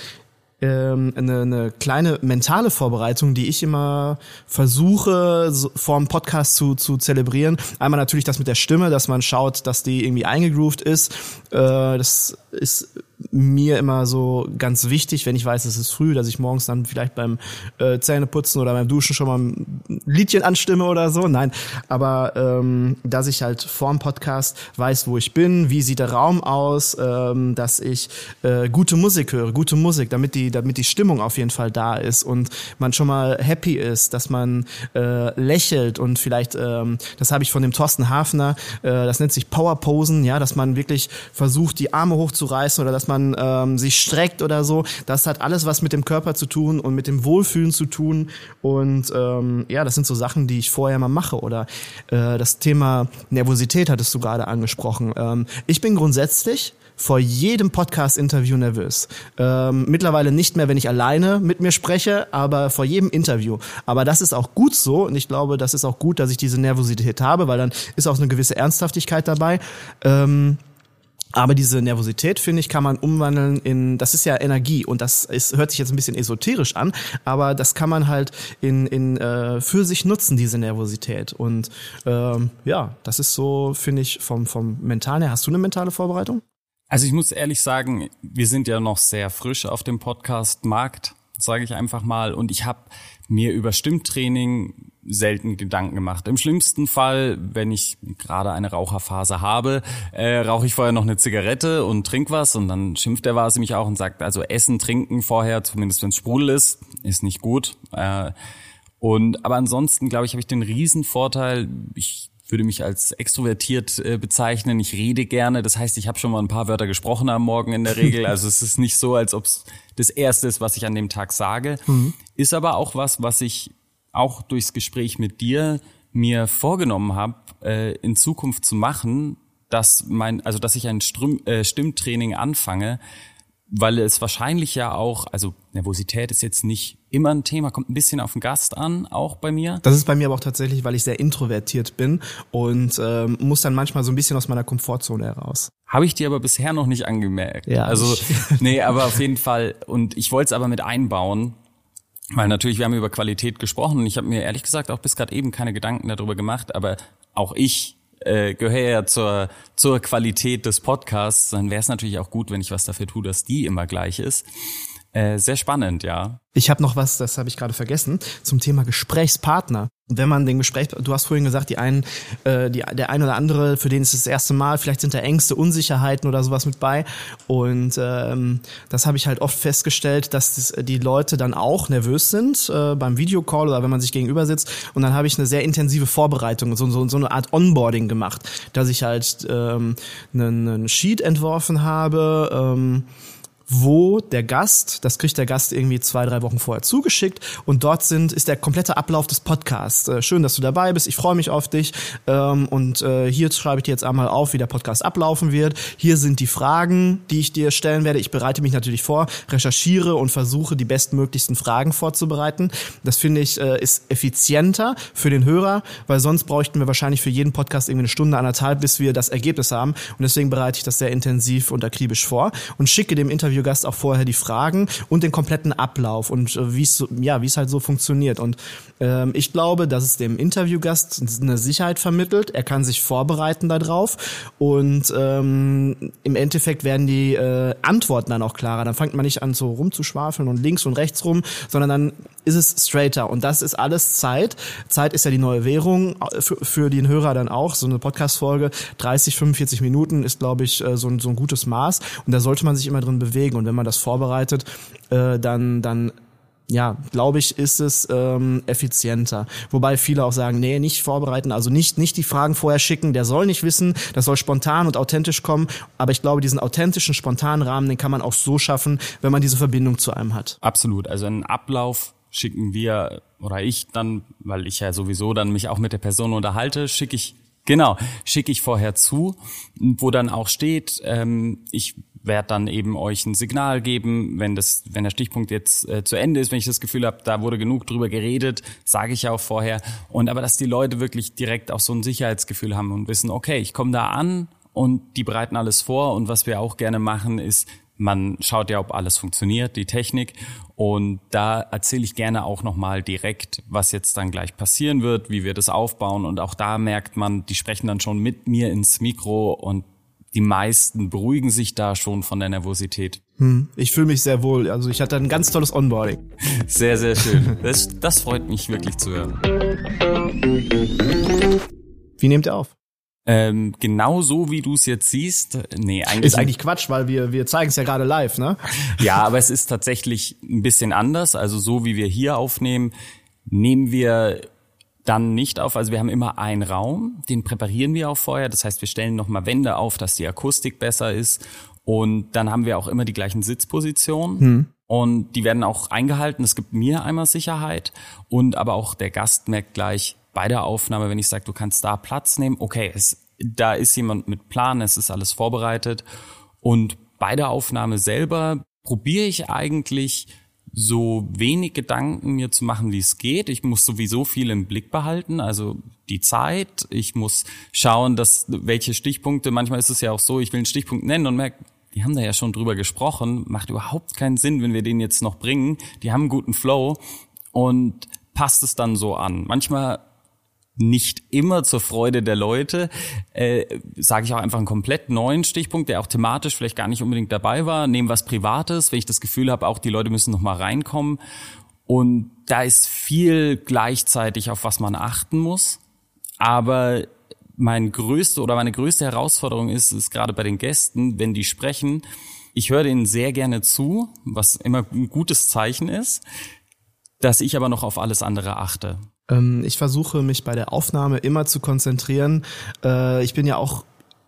ähm, eine, eine kleine mentale Vorbereitung, die ich immer versuche, so vor dem Podcast zu, zu zelebrieren. Einmal natürlich das mit der Stimme, dass man schaut, dass die irgendwie eingegroovt ist. Äh, das ist mir immer so ganz wichtig, wenn ich weiß, es ist früh, dass ich morgens dann vielleicht beim äh, Zähneputzen oder beim Duschen schon mal ein Liedchen anstimme oder so. Nein, aber ähm, dass ich halt vorm Podcast weiß, wo ich bin, wie sieht der Raum aus, ähm, dass ich äh, gute Musik höre, gute Musik, damit die, damit die Stimmung auf jeden Fall da ist und man schon mal happy ist, dass man äh, lächelt und vielleicht, ähm, das habe ich von dem Thorsten Hafner, äh, das nennt sich Powerposen, ja, dass man wirklich versucht, die Arme hochzureißen oder dass man ähm, sich streckt oder so. Das hat alles was mit dem Körper zu tun und mit dem Wohlfühlen zu tun. Und ähm, ja, das sind so Sachen, die ich vorher mal mache. Oder äh, das Thema Nervosität hattest du gerade angesprochen. Ähm, ich bin grundsätzlich vor jedem Podcast-Interview nervös. Ähm, mittlerweile nicht mehr, wenn ich alleine mit mir spreche, aber vor jedem Interview. Aber das ist auch gut so und ich glaube, das ist auch gut, dass ich diese Nervosität habe, weil dann ist auch eine gewisse Ernsthaftigkeit dabei. Ähm, aber diese Nervosität, finde ich, kann man umwandeln in, das ist ja Energie und das ist, hört sich jetzt ein bisschen esoterisch an, aber das kann man halt in, in äh, für sich nutzen, diese Nervosität. Und ähm, ja, das ist so, finde ich, vom, vom Mentalen her. Hast du eine mentale Vorbereitung? Also ich muss ehrlich sagen, wir sind ja noch sehr frisch auf dem Podcast-Markt, sage ich einfach mal. Und ich habe mir über Stimmtraining selten Gedanken gemacht. Im schlimmsten Fall, wenn ich gerade eine Raucherphase habe, äh, rauche ich vorher noch eine Zigarette und trink was und dann schimpft der Vase mich auch und sagt, also Essen, Trinken vorher, zumindest wenn es Sprudel ist, ist nicht gut. Äh, und aber ansonsten, glaube ich, habe ich den riesen Vorteil, ich würde mich als extrovertiert äh, bezeichnen. Ich rede gerne. Das heißt, ich habe schon mal ein paar Wörter gesprochen am Morgen in der Regel. Also es ist nicht so, als ob es das Erste ist, was ich an dem Tag sage. Mhm. Ist aber auch was, was ich auch durchs Gespräch mit dir mir vorgenommen habe, äh, in Zukunft zu machen, dass mein, also dass ich ein Strüm, äh, Stimmtraining anfange, weil es wahrscheinlich ja auch, also Nervosität ist jetzt nicht immer ein Thema, kommt ein bisschen auf den Gast an, auch bei mir. Das ist bei mir aber auch tatsächlich, weil ich sehr introvertiert bin und ähm, muss dann manchmal so ein bisschen aus meiner Komfortzone heraus. Habe ich dir aber bisher noch nicht angemerkt. Ja. Also, nee, aber auf jeden Fall. Und ich wollte es aber mit einbauen, weil natürlich, wir haben über Qualität gesprochen und ich habe mir ehrlich gesagt auch bis gerade eben keine Gedanken darüber gemacht, aber auch ich äh, gehöre ja zur, zur Qualität des Podcasts, dann wäre es natürlich auch gut, wenn ich was dafür tue, dass die immer gleich ist. Äh, sehr spannend, ja. Ich habe noch was, das habe ich gerade vergessen, zum Thema Gesprächspartner. Wenn man den Gespräch, du hast vorhin gesagt, die einen, äh, die, der eine oder andere, für den ist das erste Mal, vielleicht sind da Ängste, Unsicherheiten oder sowas mit bei. Und ähm, das habe ich halt oft festgestellt, dass das, die Leute dann auch nervös sind äh, beim Videocall oder wenn man sich gegenüber sitzt. Und dann habe ich eine sehr intensive Vorbereitung, so, so, so eine Art Onboarding gemacht, dass ich halt ähm, einen, einen Sheet entworfen habe. Ähm, wo der Gast, das kriegt der Gast irgendwie zwei, drei Wochen vorher zugeschickt und dort sind, ist der komplette Ablauf des Podcasts. Äh, schön, dass du dabei bist, ich freue mich auf dich ähm, und äh, hier schreibe ich dir jetzt einmal auf, wie der Podcast ablaufen wird. Hier sind die Fragen, die ich dir stellen werde. Ich bereite mich natürlich vor, recherchiere und versuche die bestmöglichsten Fragen vorzubereiten. Das finde ich äh, ist effizienter für den Hörer, weil sonst bräuchten wir wahrscheinlich für jeden Podcast irgendwie eine Stunde, anderthalb, bis wir das Ergebnis haben und deswegen bereite ich das sehr intensiv und akribisch vor und schicke dem Interview Interviewgast auch vorher die Fragen und den kompletten Ablauf und äh, wie es ja, wie es halt so funktioniert. Und ähm, ich glaube, dass es dem Interviewgast eine Sicherheit vermittelt. Er kann sich vorbereiten darauf und ähm, im Endeffekt werden die äh, Antworten dann auch klarer. Dann fängt man nicht an so rumzuschwafeln und links und rechts rum, sondern dann ist es straighter. Und das ist alles Zeit. Zeit ist ja die neue Währung äh, für, für den Hörer dann auch. So eine Podcast-Folge, 30, 45 Minuten ist, glaube ich, äh, so ein, so ein gutes Maß. Und da sollte man sich immer drin bewegen. Und wenn man das vorbereitet, äh, dann, dann ja, glaube ich, ist es ähm, effizienter. Wobei viele auch sagen, nee, nicht vorbereiten, also nicht, nicht die Fragen vorher schicken, der soll nicht wissen, das soll spontan und authentisch kommen. Aber ich glaube, diesen authentischen, spontanen Rahmen, den kann man auch so schaffen, wenn man diese Verbindung zu einem hat. Absolut. Also ein Ablauf schicken wir oder ich dann, weil ich ja sowieso dann mich auch mit der Person unterhalte, schicke ich Genau, schicke ich vorher zu, wo dann auch steht, ähm, ich werde dann eben euch ein Signal geben, wenn das, wenn der Stichpunkt jetzt äh, zu Ende ist, wenn ich das Gefühl habe, da wurde genug drüber geredet, sage ich ja auch vorher. Und aber dass die Leute wirklich direkt auch so ein Sicherheitsgefühl haben und wissen, okay, ich komme da an und die bereiten alles vor. Und was wir auch gerne machen, ist, man schaut ja, ob alles funktioniert, die Technik. Und da erzähle ich gerne auch nochmal direkt, was jetzt dann gleich passieren wird, wie wir das aufbauen. Und auch da merkt man, die sprechen dann schon mit mir ins Mikro und die meisten beruhigen sich da schon von der Nervosität. Hm, ich fühle mich sehr wohl. Also ich hatte ein ganz tolles Onboarding. Sehr, sehr schön. Das, das freut mich wirklich zu hören. Wie nehmt ihr auf? Ähm, genau so wie du es jetzt siehst. Nee, eigentlich ist eigentlich Quatsch, weil wir wir zeigen es ja gerade live, ne? Ja, aber es ist tatsächlich ein bisschen anders. Also so wie wir hier aufnehmen, nehmen wir dann nicht auf. Also wir haben immer einen Raum, den präparieren wir auch vorher. Das heißt, wir stellen nochmal Wände auf, dass die Akustik besser ist. Und dann haben wir auch immer die gleichen Sitzpositionen. Hm. Und die werden auch eingehalten. Es gibt mir einmal Sicherheit. Und aber auch der Gast merkt gleich, bei der Aufnahme, wenn ich sage, du kannst da Platz nehmen, okay, es, da ist jemand mit Plan, es ist alles vorbereitet. Und bei der Aufnahme selber probiere ich eigentlich so wenig Gedanken mir zu machen, wie es geht. Ich muss sowieso viel im Blick behalten, also die Zeit. Ich muss schauen, dass welche Stichpunkte, manchmal ist es ja auch so, ich will einen Stichpunkt nennen und merke, die haben da ja schon drüber gesprochen, macht überhaupt keinen Sinn, wenn wir den jetzt noch bringen. Die haben einen guten Flow und passt es dann so an. Manchmal nicht immer zur Freude der Leute, äh, sage ich auch einfach einen komplett neuen Stichpunkt, der auch thematisch vielleicht gar nicht unbedingt dabei war. Nehmen was Privates, wenn ich das Gefühl habe, auch die Leute müssen noch mal reinkommen. Und da ist viel gleichzeitig, auf was man achten muss. Aber mein größte oder meine größte Herausforderung ist, ist gerade bei den Gästen, wenn die sprechen, ich höre denen sehr gerne zu, was immer ein gutes Zeichen ist, dass ich aber noch auf alles andere achte. Ähm, ich versuche mich bei der Aufnahme immer zu konzentrieren. Äh, ich bin ja auch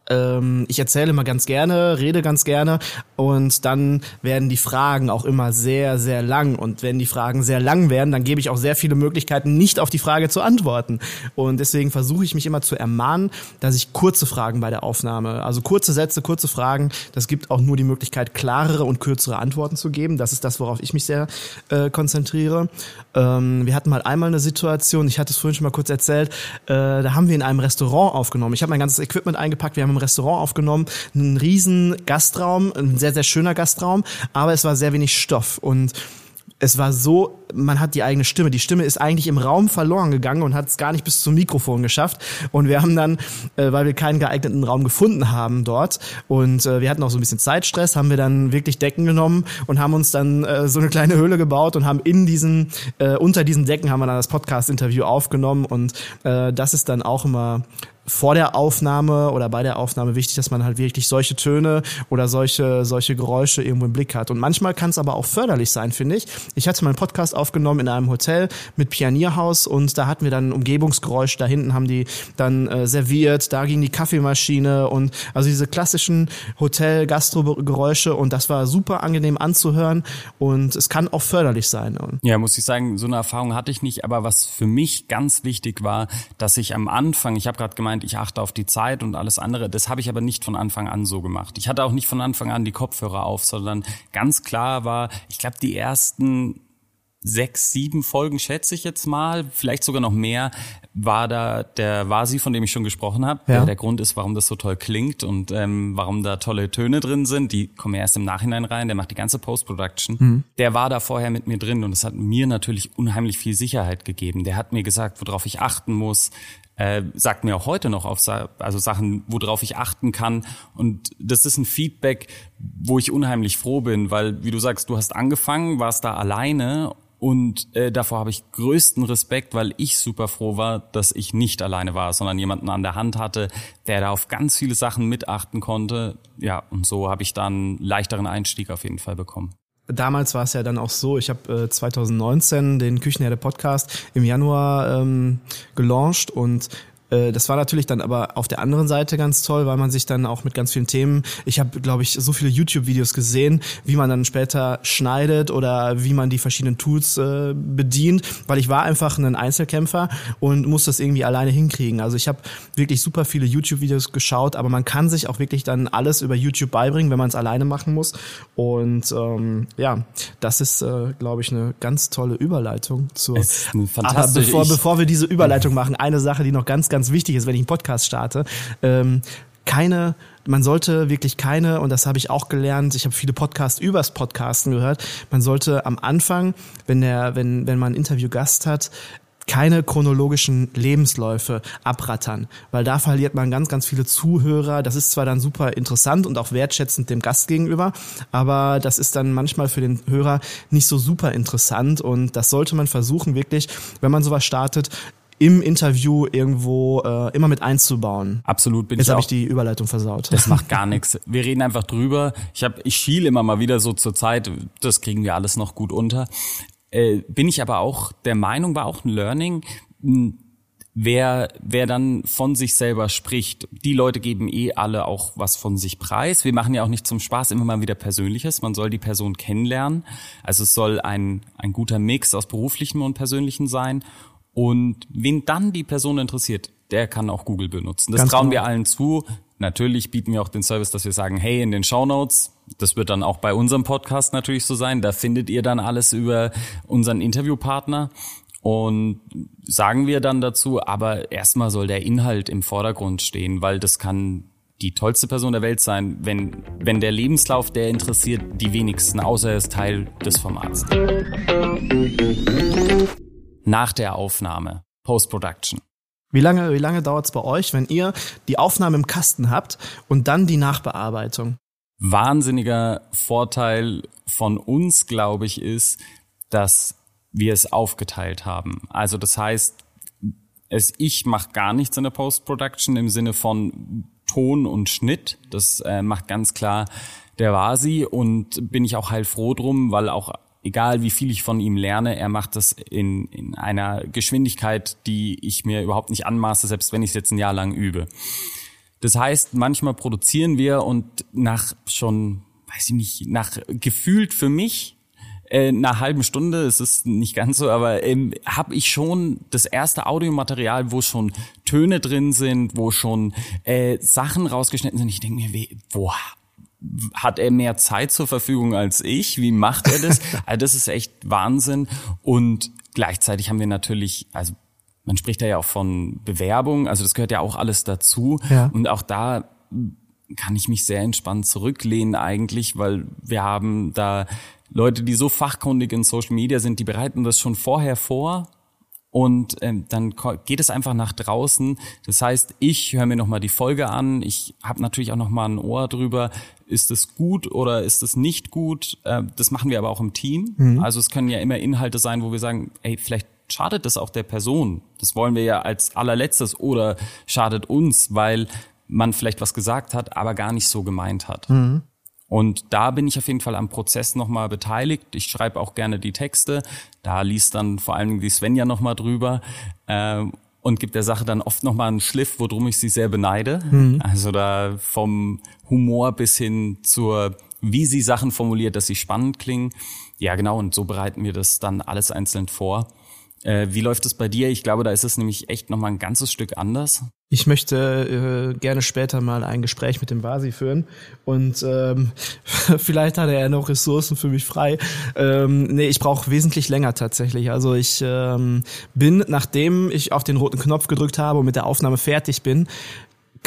ähm, ich erzähle immer ganz gerne, rede ganz gerne und dann werden die Fragen auch immer sehr, sehr lang. Und wenn die Fragen sehr lang werden, dann gebe ich auch sehr viele Möglichkeiten, nicht auf die Frage zu antworten. Und deswegen versuche ich mich immer zu ermahnen, dass ich kurze Fragen bei der Aufnahme, also kurze Sätze, kurze Fragen, das gibt auch nur die Möglichkeit, klarere und kürzere Antworten zu geben. Das ist das, worauf ich mich sehr äh, konzentriere. Ähm, wir hatten mal einmal eine Situation, ich hatte es vorhin schon mal kurz erzählt, äh, da haben wir in einem Restaurant aufgenommen. Ich habe mein ganzes Equipment eingepackt, wir haben im Restaurant aufgenommen, einen riesen Gastraum, ein sehr, sehr schöner Gastraum, aber es war sehr wenig Stoff und es war so, man hat die eigene Stimme. Die Stimme ist eigentlich im Raum verloren gegangen und hat es gar nicht bis zum Mikrofon geschafft. Und wir haben dann, äh, weil wir keinen geeigneten Raum gefunden haben dort und äh, wir hatten auch so ein bisschen Zeitstress, haben wir dann wirklich Decken genommen und haben uns dann äh, so eine kleine Höhle gebaut und haben in diesen, äh, unter diesen Decken haben wir dann das Podcast-Interview aufgenommen und äh, das ist dann auch immer vor der Aufnahme oder bei der Aufnahme wichtig, dass man halt wirklich solche Töne oder solche, solche Geräusche irgendwo im Blick hat. Und manchmal kann es aber auch förderlich sein, finde ich. Ich hatte meinen Podcast aufgenommen in einem Hotel mit Pionierhaus und da hatten wir dann ein. Da hinten haben die dann äh, serviert, da ging die Kaffeemaschine und also diese klassischen Hotel-Gastro-Geräusche und das war super angenehm anzuhören und es kann auch förderlich sein. Ja, muss ich sagen, so eine Erfahrung hatte ich nicht, aber was für mich ganz wichtig war, dass ich am Anfang, ich habe gerade gemeint, gemeint, ich achte auf die Zeit und alles andere. Das habe ich aber nicht von Anfang an so gemacht. Ich hatte auch nicht von Anfang an die Kopfhörer auf, sondern ganz klar war, ich glaube, die ersten sechs, sieben Folgen, schätze ich jetzt mal, vielleicht sogar noch mehr, war da der Vasi, von dem ich schon gesprochen habe. Ja. Der, der Grund ist, warum das so toll klingt und ähm, warum da tolle Töne drin sind. Die kommen erst im Nachhinein rein. Der macht die ganze Post-Production. Mhm. Der war da vorher mit mir drin und es hat mir natürlich unheimlich viel Sicherheit gegeben. Der hat mir gesagt, worauf ich achten muss, äh, sagt mir auch heute noch auf also Sachen, worauf ich achten kann. Und das ist ein Feedback, wo ich unheimlich froh bin, weil, wie du sagst, du hast angefangen, warst da alleine und äh, davor habe ich größten Respekt, weil ich super froh war, dass ich nicht alleine war, sondern jemanden an der Hand hatte, der da auf ganz viele Sachen mitachten konnte. Ja, und so habe ich dann leichteren Einstieg auf jeden Fall bekommen. Damals war es ja dann auch so, ich habe äh, 2019 den Küchenherde Podcast im Januar ähm, gelauncht und äh, das war natürlich dann aber auf der anderen Seite ganz toll, weil man sich dann auch mit ganz vielen Themen, ich habe, glaube ich, so viele YouTube-Videos gesehen, wie man dann später schneidet oder wie man die verschiedenen Tools äh, bedient, weil ich war einfach ein Einzelkämpfer und muss das irgendwie alleine hinkriegen. Also ich habe wirklich super viele YouTube-Videos geschaut, aber man kann sich auch wirklich dann alles über YouTube beibringen, wenn man es alleine machen muss. Und ähm, ja, das ist, äh, glaube ich, eine ganz tolle Überleitung zur. Aber bevor, bevor wir diese Überleitung machen, eine Sache, die noch ganz, ganz wichtig ist, wenn ich einen Podcast starte. Ähm, keine, man sollte wirklich keine, und das habe ich auch gelernt, ich habe viele Podcasts übers Podcasten gehört, man sollte am Anfang, wenn der, wenn, wenn man einen Interviewgast hat, keine chronologischen Lebensläufe abrattern, weil da verliert man ganz, ganz viele Zuhörer. Das ist zwar dann super interessant und auch wertschätzend dem Gast gegenüber, aber das ist dann manchmal für den Hörer nicht so super interessant und das sollte man versuchen wirklich, wenn man sowas startet, im Interview irgendwo äh, immer mit einzubauen. Absolut bin Jetzt habe ich die Überleitung versaut. Das macht gar *laughs* nichts. Wir reden einfach drüber. Ich habe ich schiel immer mal wieder so zur Zeit, das kriegen wir alles noch gut unter. Äh, bin ich aber auch der Meinung, war auch ein Learning, hm, wer, wer dann von sich selber spricht, die Leute geben eh alle auch was von sich preis. Wir machen ja auch nicht zum Spaß immer mal wieder Persönliches. Man soll die Person kennenlernen. Also es soll ein, ein guter Mix aus beruflichem und persönlichem sein. Und wen dann die Person interessiert, der kann auch Google benutzen. Das Ganz trauen genau. wir allen zu. Natürlich bieten wir auch den Service, dass wir sagen, hey, in den Show Notes, das wird dann auch bei unserem Podcast natürlich so sein, da findet ihr dann alles über unseren Interviewpartner. Und sagen wir dann dazu, aber erstmal soll der Inhalt im Vordergrund stehen, weil das kann die tollste Person der Welt sein, wenn, wenn der Lebenslauf, der interessiert die wenigsten, außer er ist Teil des Formats nach der Aufnahme, Post-Production. Wie lange, wie lange dauert es bei euch, wenn ihr die Aufnahme im Kasten habt und dann die Nachbearbeitung? Wahnsinniger Vorteil von uns, glaube ich, ist, dass wir es aufgeteilt haben. Also das heißt, es, ich mache gar nichts in der Post-Production im Sinne von Ton und Schnitt. Das äh, macht ganz klar der Vasi und bin ich auch heilfroh drum, weil auch egal wie viel ich von ihm lerne, er macht das in, in einer Geschwindigkeit, die ich mir überhaupt nicht anmaße, selbst wenn ich es jetzt ein Jahr lang übe. Das heißt, manchmal produzieren wir und nach schon, weiß ich nicht, nach gefühlt für mich äh, nach halben Stunde, es ist nicht ganz so, aber ähm, habe ich schon das erste Audiomaterial, wo schon Töne drin sind, wo schon äh, Sachen rausgeschnitten sind. Ich denke mir, wie, wo hat er mehr Zeit zur Verfügung als ich? Wie macht er das? *laughs* also das ist echt Wahnsinn. Und gleichzeitig haben wir natürlich, also man spricht da ja auch von Bewerbung, also das gehört ja auch alles dazu. Ja. Und auch da kann ich mich sehr entspannt zurücklehnen eigentlich, weil wir haben da Leute, die so fachkundig in Social Media sind, die bereiten das schon vorher vor und ähm, dann geht es einfach nach draußen. Das heißt, ich höre mir nochmal die Folge an. Ich habe natürlich auch nochmal ein Ohr drüber. Ist es gut oder ist es nicht gut? Äh, das machen wir aber auch im Team. Mhm. Also es können ja immer Inhalte sein, wo wir sagen, ey, vielleicht schadet das auch der Person. Das wollen wir ja als allerletztes oder schadet uns, weil man vielleicht was gesagt hat, aber gar nicht so gemeint hat. Mhm. Und da bin ich auf jeden Fall am Prozess nochmal beteiligt. Ich schreibe auch gerne die Texte. Da liest dann vor allem die Svenja nochmal drüber. Äh, und gibt der Sache dann oft nochmal einen Schliff, worum ich sie sehr beneide. Mhm. Also da vom Humor bis hin zur, wie sie Sachen formuliert, dass sie spannend klingen. Ja, genau. Und so bereiten wir das dann alles einzeln vor. Äh, wie läuft es bei dir? Ich glaube, da ist es nämlich echt nochmal ein ganzes Stück anders. Ich möchte äh, gerne später mal ein Gespräch mit dem Vasi führen und ähm, *laughs* vielleicht hat er ja noch Ressourcen für mich frei. Ähm, nee, ich brauche wesentlich länger tatsächlich. Also ich ähm, bin, nachdem ich auf den roten Knopf gedrückt habe und mit der Aufnahme fertig bin,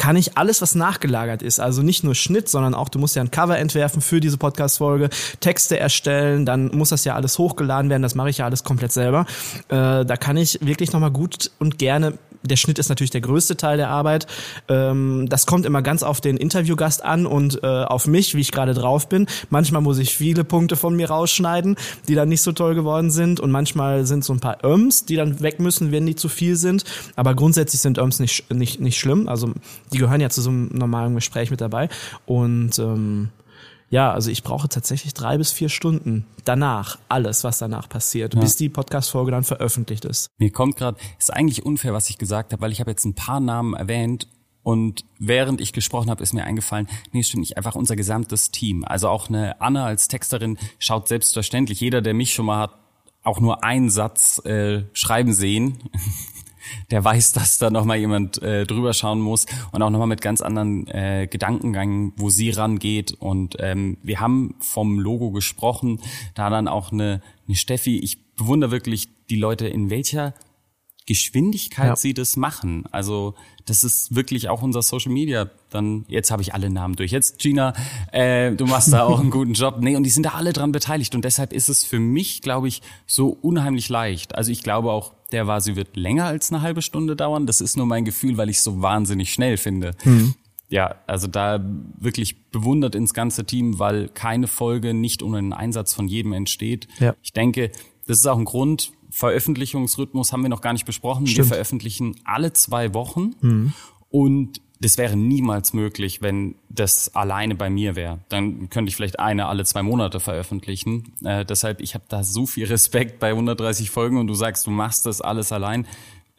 kann ich alles, was nachgelagert ist, also nicht nur Schnitt, sondern auch, du musst ja ein Cover entwerfen für diese Podcast-Folge, Texte erstellen, dann muss das ja alles hochgeladen werden, das mache ich ja alles komplett selber. Äh, da kann ich wirklich nochmal gut und gerne der Schnitt ist natürlich der größte Teil der Arbeit. Ähm, das kommt immer ganz auf den Interviewgast an und äh, auf mich, wie ich gerade drauf bin. Manchmal muss ich viele Punkte von mir rausschneiden, die dann nicht so toll geworden sind. Und manchmal sind so ein paar Öms, die dann weg müssen, wenn die zu viel sind. Aber grundsätzlich sind Öms nicht, nicht, nicht schlimm. Also die gehören ja zu so einem normalen Gespräch mit dabei. Und ähm, Ja, also ich brauche tatsächlich drei bis vier Stunden danach, alles, was danach passiert, ja. bis die Podcast-Folge dann veröffentlicht ist. Mir kommt gerade, ist eigentlich unfair, was ich gesagt habe, weil ich habe jetzt ein paar Namen erwähnt und während ich gesprochen habe, ist mir eingefallen, nee, stimmt nicht, einfach unser gesamtes Team. Also auch eine Anna als Texterin schaut selbstverständlich. Jeder, der mich schon mal hat, auch nur einen Satz äh, schreiben sehen, der weiß, dass da nochmal jemand äh, drüber schauen muss und auch nochmal mit ganz anderen äh, Gedankengängen, wo sie rangeht. Und ähm, wir haben vom Logo gesprochen, da dann auch eine, eine Steffi. Ich bewundere wirklich die Leute, in welcher Geschwindigkeit ja. sie das machen. Also das ist wirklich auch unser Social Media. Dann jetzt habe ich alle Namen durch. Jetzt Gina, äh, du machst da auch einen *laughs* guten Job. Nee, und die sind da alle dran beteiligt und deshalb ist es für mich, glaube ich, so unheimlich leicht. Also ich glaube auch, der war, sie wird länger als eine halbe Stunde dauern. Das ist nur mein Gefühl, weil ich es so wahnsinnig schnell finde. Mhm. Ja, also da wirklich bewundert ins ganze Team, weil keine Folge nicht ohne den Einsatz von jedem entsteht. Ja. Ich denke, das ist auch ein Grund, Veröffentlichungsrhythmus haben wir noch gar nicht besprochen. Stimmt. Wir veröffentlichen alle zwei Wochen mhm. und das wäre niemals möglich, wenn das alleine bei mir wäre. Dann könnte ich vielleicht eine alle zwei Monate veröffentlichen. Äh, deshalb, ich habe da so viel Respekt bei 130 Folgen und du sagst, du machst das alles allein,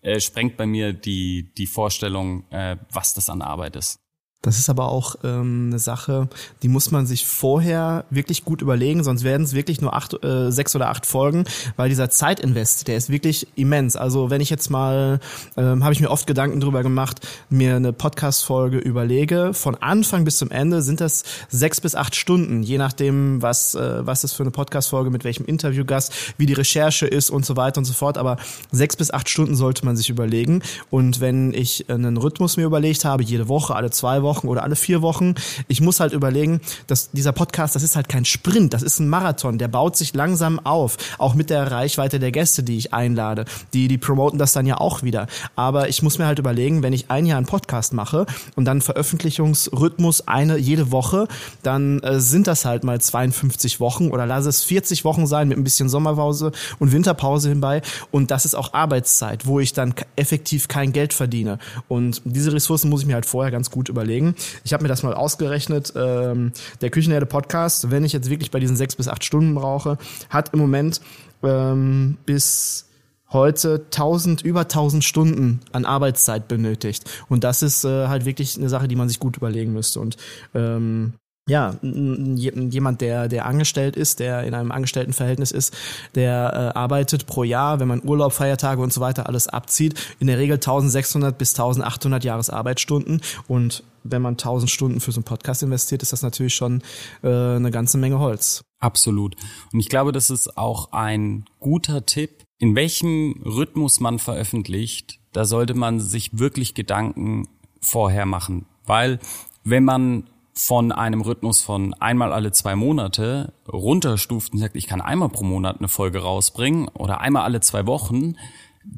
äh, sprengt bei mir die, die Vorstellung, äh, was das an Arbeit ist. Das ist aber auch ähm, eine Sache, die muss man sich vorher wirklich gut überlegen, sonst werden es wirklich nur acht, äh, sechs oder acht Folgen, weil dieser Zeitinvest, der ist wirklich immens. Also wenn ich jetzt mal, ähm, habe ich mir oft Gedanken drüber gemacht, mir eine Podcast-Folge überlege, von Anfang bis zum Ende sind das sechs bis acht Stunden, je nachdem, was, äh, was das für eine Podcast-Folge, mit welchem Interviewgast, wie die Recherche ist und so weiter und so fort. Aber sechs bis acht Stunden sollte man sich überlegen. Und wenn ich einen Rhythmus mir überlegt habe, jede Woche, alle zwei Wochen, Wochen oder alle vier Wochen. Ich muss halt überlegen, dass dieser Podcast, das ist halt kein Sprint, das ist ein Marathon, der baut sich langsam auf, auch mit der Reichweite der Gäste, die ich einlade. Die, die promoten das dann ja auch wieder. Aber ich muss mir halt überlegen, wenn ich ein Jahr einen Podcast mache und dann Veröffentlichungsrhythmus eine jede Woche, dann äh, sind das halt mal 52 Wochen oder lass es 40 Wochen sein mit ein bisschen Sommerpause und Winterpause hinbei. Und das ist auch Arbeitszeit, wo ich dann effektiv kein Geld verdiene. Und diese Ressourcen muss ich mir halt vorher ganz gut überlegen überlegen. Ich habe mir das mal ausgerechnet. Ähm, der Küchenherde Podcast, wenn ich jetzt wirklich bei diesen sechs bis acht Stunden brauche, hat im Moment ähm, bis heute 1000 über 1000 Stunden an Arbeitszeit benötigt und das ist äh, halt wirklich eine Sache, die man sich gut überlegen müsste und ähm, ja, jemand, der, der angestellt ist, der in einem Angestelltenverhältnis ist, der äh, arbeitet pro Jahr, wenn man Urlaub, Feiertage und so weiter alles abzieht, in der Regel 1600 bis 1800 Jahresarbeitsstunden und wenn man 1000 Stunden für so einen Podcast investiert, ist das natürlich schon äh, eine ganze Menge Holz. Absolut. Und ich glaube, das ist auch ein guter Tipp, in welchem Rhythmus man veröffentlicht. Da sollte man sich wirklich Gedanken vorher machen, weil wenn man von einem Rhythmus von einmal alle zwei Monate runterstuft und sagt, ich kann einmal pro Monat eine Folge rausbringen oder einmal alle zwei Wochen,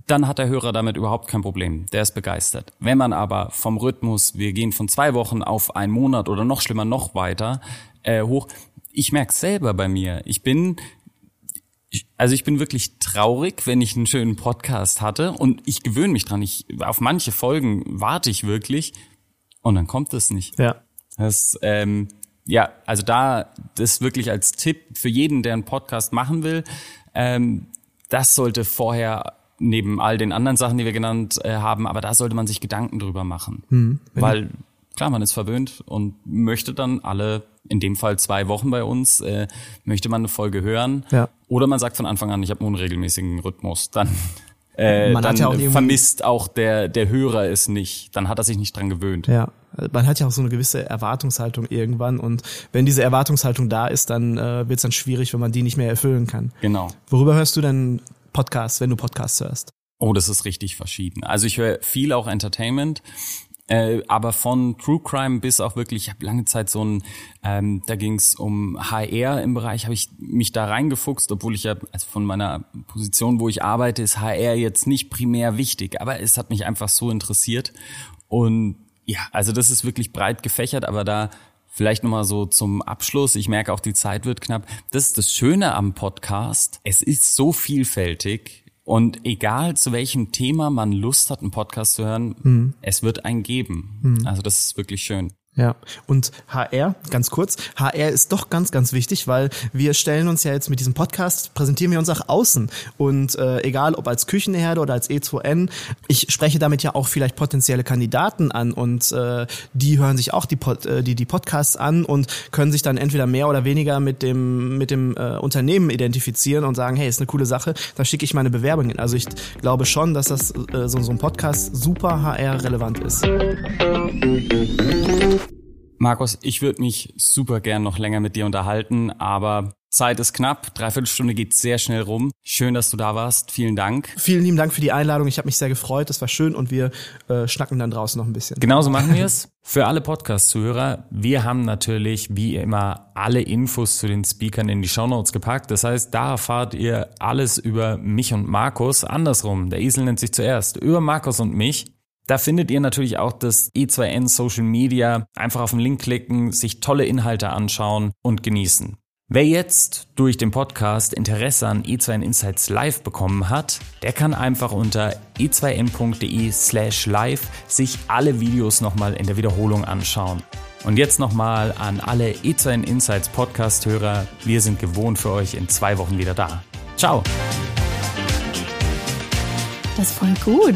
dann hat der Hörer damit überhaupt kein Problem. Der ist begeistert. Wenn man aber vom Rhythmus, wir gehen von zwei Wochen auf einen Monat oder noch schlimmer noch weiter äh, hoch, ich merke selber bei mir. Ich bin also ich bin wirklich traurig, wenn ich einen schönen Podcast hatte und ich gewöhne mich dran. Ich auf manche Folgen warte ich wirklich und dann kommt es nicht. Ja. Das, ähm, ja, also da das wirklich als Tipp für jeden, der einen Podcast machen will, ähm, das sollte vorher neben all den anderen Sachen, die wir genannt äh, haben, aber da sollte man sich Gedanken drüber machen, mhm, weil klar, man ist verwöhnt und möchte dann alle, in dem Fall zwei Wochen bei uns, äh, möchte man eine Folge hören. Ja. Oder man sagt von Anfang an, ich habe einen regelmäßigen Rhythmus. Dann *laughs* äh, man dann ja auch vermisst auch der, der Hörer es nicht. Dann hat er sich nicht dran gewöhnt. Ja, man hat ja auch so eine gewisse Erwartungshaltung irgendwann und wenn diese Erwartungshaltung da ist, dann äh, wird es dann schwierig, wenn man die nicht mehr erfüllen kann. Genau. Worüber hörst du denn Podcasts, wenn du Podcasts hörst? Oh, das ist richtig verschieden. Also ich höre viel auch Entertainment. Äh, aber von True Crime bis auch wirklich, ich habe lange Zeit so ein, ähm, da ging es um HR im Bereich, habe ich mich da reingefuchst, obwohl ich ja, also von meiner Position, wo ich arbeite, ist HR jetzt nicht primär wichtig, aber es hat mich einfach so interessiert. Und ja, also das ist wirklich breit gefächert, aber da Vielleicht nochmal so zum Abschluss. Ich merke auch, die Zeit wird knapp. Das ist das Schöne am Podcast. Es ist so vielfältig. Und egal zu welchem Thema man Lust hat, einen Podcast zu hören, mhm. es wird einen geben. Mhm. Also das ist wirklich schön. Ja, und HR, ganz kurz, HR ist doch ganz, ganz wichtig, weil wir stellen uns ja jetzt mit diesem Podcast, präsentieren wir uns auch außen. Und äh, egal ob als Küchenherde oder als E2N, ich spreche damit ja auch vielleicht potenzielle Kandidaten an und äh, die hören sich auch die, Pod, äh, die, die Podcasts an und können sich dann entweder mehr oder weniger mit dem, mit dem äh, Unternehmen identifizieren und sagen, hey, ist eine coole Sache, da schicke ich meine Bewerbung hin. Also ich glaube schon, dass das äh, so, so ein Podcast super HR-relevant ist. Markus, ich würde mich super gern noch länger mit dir unterhalten, aber Zeit ist knapp. Dreiviertel Stunde geht sehr schnell rum. Schön, dass du da warst. Vielen Dank. Vielen lieben Dank für die Einladung. Ich habe mich sehr gefreut. Das war schön und wir äh, schnacken dann draußen noch ein bisschen. Genauso machen wir es. Für alle Podcast-Zuhörer, wir haben natürlich wie immer alle Infos zu den Speakern in die Shownotes gepackt. Das heißt, da erfahrt ihr alles über mich und Markus. Andersrum, der Esel nennt sich zuerst. Über Markus und mich. Da findet ihr natürlich auch das E2N Social Media. Einfach auf den Link klicken, sich tolle Inhalte anschauen und genießen. Wer jetzt durch den Podcast Interesse an E2N Insights Live bekommen hat, der kann einfach unter e2n.de slash live sich alle Videos nochmal in der Wiederholung anschauen. Und jetzt nochmal an alle E2N Insights Podcast-Hörer. Wir sind gewohnt für euch in zwei Wochen wieder da. Ciao! Das ist voll gut.